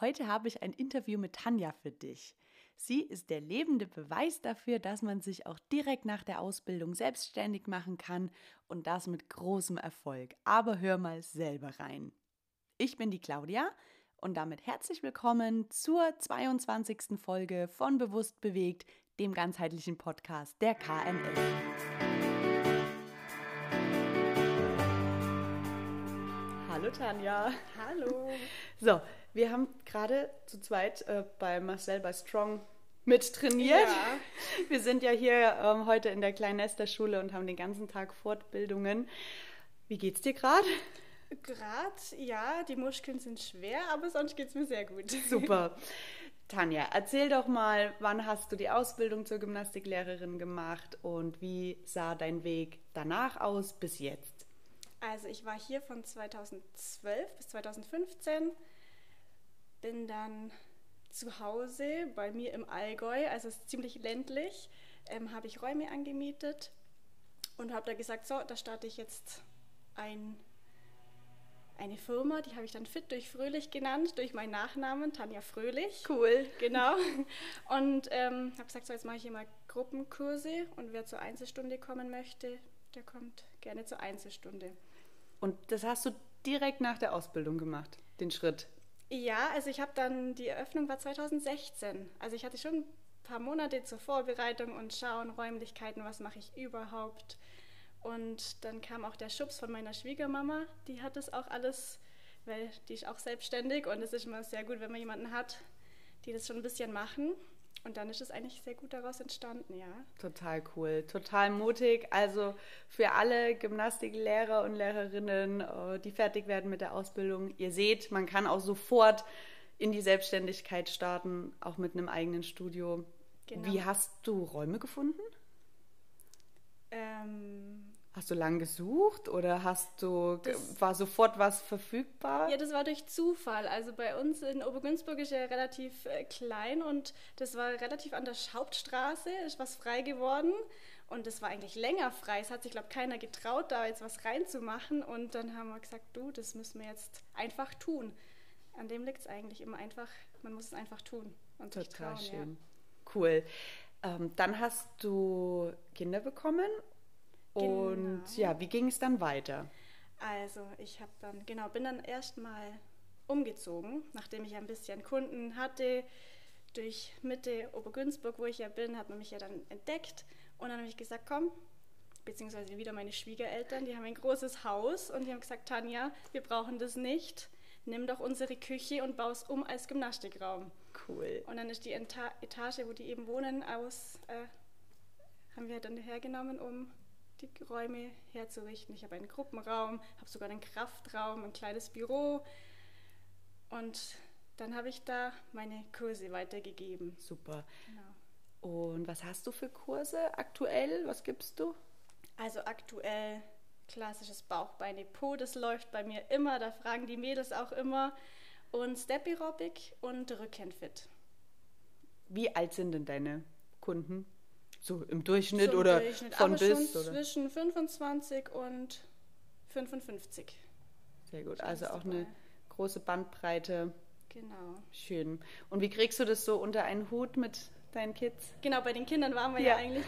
Heute habe ich ein Interview mit Tanja für dich. Sie ist der lebende Beweis dafür, dass man sich auch direkt nach der Ausbildung selbstständig machen kann und das mit großem Erfolg. Aber hör mal selber rein. Ich bin die Claudia und damit herzlich willkommen zur 22. Folge von Bewusst bewegt, dem ganzheitlichen Podcast der KNL. Hallo Tanja. Hallo. So, wir haben gerade zu zweit äh, bei Marcel bei Strong mit trainiert. Ja. Wir sind ja hier ähm, heute in der kleinen Nesterschule und haben den ganzen Tag Fortbildungen. Wie geht's dir gerade? Gerade, ja, die Muskeln sind schwer, aber sonst geht's mir sehr gut. Super. Tanja, erzähl doch mal, wann hast du die Ausbildung zur Gymnastiklehrerin gemacht und wie sah dein Weg danach aus bis jetzt? Also ich war hier von 2012 bis 2015, bin dann zu Hause bei mir im Allgäu, also es ist ziemlich ländlich, ähm, habe ich Räume angemietet und habe da gesagt, so, da starte ich jetzt ein, eine Firma, die habe ich dann Fit durch Fröhlich genannt, durch meinen Nachnamen, Tanja Fröhlich. Cool. Genau. Und ähm, habe gesagt, so jetzt mache ich hier mal Gruppenkurse und wer zur Einzelstunde kommen möchte, der kommt gerne zur Einzelstunde. Und das hast du direkt nach der Ausbildung gemacht, den Schritt. Ja, also ich habe dann, die Eröffnung war 2016. Also ich hatte schon ein paar Monate zur Vorbereitung und schauen, Räumlichkeiten, was mache ich überhaupt. Und dann kam auch der Schubs von meiner Schwiegermama, die hat das auch alles, weil die ist auch selbstständig und es ist immer sehr gut, wenn man jemanden hat, die das schon ein bisschen machen. Und dann ist es eigentlich sehr gut daraus entstanden, ja. Total cool, total mutig. Also für alle Gymnastiklehrer und Lehrerinnen, äh, die fertig werden mit der Ausbildung, ihr seht, man kann auch sofort in die Selbstständigkeit starten, auch mit einem eigenen Studio. Genau. Wie hast du Räume gefunden? Ähm, Hast du lang gesucht oder hast du Das- war sofort was verfügbar? Ja, das war durch Zufall. Also bei uns in Obergünzburg ist ja relativ äh, klein und das war relativ an der Hauptstraße, ist was frei geworden und das war eigentlich länger frei. Es hat sich, glaube keiner getraut, da jetzt was reinzumachen und dann haben wir gesagt, du, das müssen wir jetzt einfach tun. An dem liegt es eigentlich immer einfach, man muss es einfach tun und sich Total trauen. schön. Cool. Ähm, dann hast du Kinder bekommen und Genau. ja, wie ging es dann weiter? Also ich habe dann, genau, bin dann erstmal umgezogen, nachdem ich ein bisschen Kunden hatte. Durch Mitte Obergünzburg, wo ich ja bin, hat man mich ja dann entdeckt. Und dann habe ich gesagt, komm, beziehungsweise wieder meine Schwiegereltern, die haben ein großes Haus und die haben gesagt, Tanja, wir brauchen das nicht. Nimm doch unsere Küche und baue es um als Gymnastikraum. Cool. Und dann ist die Etage, wo die eben wohnen, aus, äh, haben wir dann hergenommen, um die Räume herzurichten. Ich habe einen Gruppenraum, habe sogar einen Kraftraum, ein kleines Büro. Und dann habe ich da meine Kurse weitergegeben. Super. Genau. Und was hast du für Kurse aktuell? Was gibst du? Also aktuell klassisches Bauchbeine Po, das läuft bei mir immer, da fragen die Mädels auch immer. Und Step Aerobic und Rückenfit. Wie alt sind denn deine Kunden? So im Durchschnitt Zum oder Durchschnitt, von aber bis? schon Oder? zwischen 25 und 55. Sehr gut. Also auch dabei. eine große Bandbreite. Genau. Schön. Und wie kriegst du das so unter einen Hut mit deinen Kids? Genau, bei den Kindern waren wir Ja. ja, eigentlich.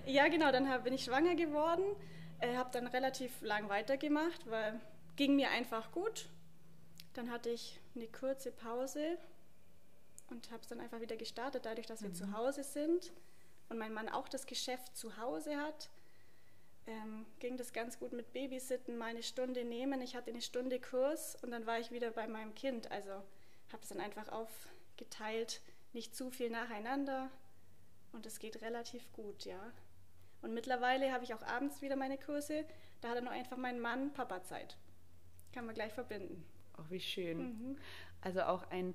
Ja, genau, dann hab, bin ich schwanger geworden, äh, habe dann relativ lang weitergemacht, weil ging mir einfach gut. Dann hatte ich eine kurze Pause und habe es dann einfach wieder gestartet, dadurch, dass wir zu Hause sind und mein Mann auch das Geschäft zu Hause hat. Ähm, ging das ganz gut mit Babysitten, mal eine Stunde nehmen. Ich hatte eine Stunde Kurs und dann war ich wieder bei meinem Kind. Also habe es dann einfach aufgeteilt, nicht zu viel nacheinander und es geht relativ gut, ja. Und mittlerweile habe ich auch abends wieder meine Kurse. Da hat dann nur einfach mein Mann Papa-Zeit. Kann man gleich verbinden. Auch wie schön. Mhm. Also auch ein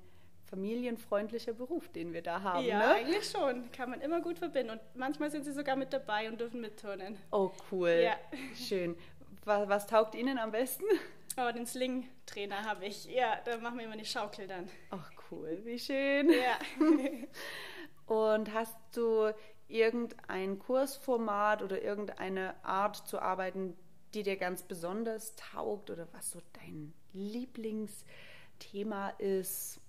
familienfreundlicher Beruf, den wir da haben. ja, ne? eigentlich schon. Kann man immer gut verbinden. Und manchmal sind sie sogar mit dabei und dürfen mitturnen. Oh, cool. Ja. Schön. Was, was taugt Ihnen am besten? Oh, den Sling-Trainer habe ich. Ja, da machen wir immer eine Schaukel dann. Ach, cool. Wie schön. Ja. Und hast du irgendein Kursformat oder irgendeine Art zu arbeiten, die dir ganz besonders taugt oder was so dein Lieblingsthema ist?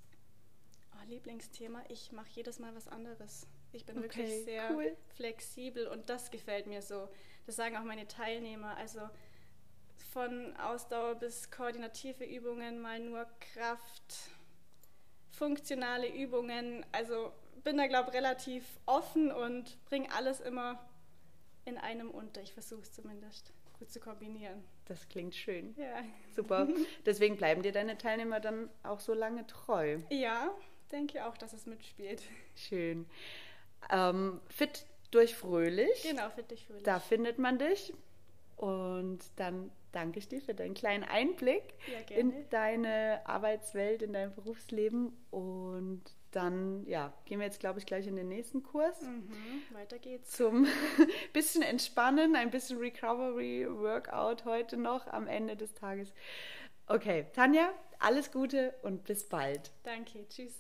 Oh, Lieblingsthema, ich mache jedes Mal was anderes. Ich bin Okay, wirklich sehr cool. flexibel und das gefällt mir so. Das sagen auch meine Teilnehmer. Also von Ausdauer bis koordinative Übungen, mal nur Kraft, funktionale Übungen. Also bin da, glaube ich, relativ offen und bringe alles immer in einem unter. Ich versuche es zumindest gut zu kombinieren. Das klingt schön. Ja. Super. Deswegen bleiben dir deine Teilnehmer dann auch so lange treu. Ja, denke auch, dass es mitspielt. Schön. Ähm, fit durch fröhlich. Genau, für dich fröhlich. Da findet man dich. Und dann danke ich dir für deinen kleinen Einblick Ja, in deine Arbeitswelt, in dein Berufsleben. Und dann, ja, gehen wir jetzt, glaube ich, gleich in den nächsten Kurs Mhm, weiter geht's. zum bisschen entspannen, ein bisschen Recovery, Workout heute noch am Ende des Tages. Okay, Tanja, alles Gute und bis bald. Danke, tschüss.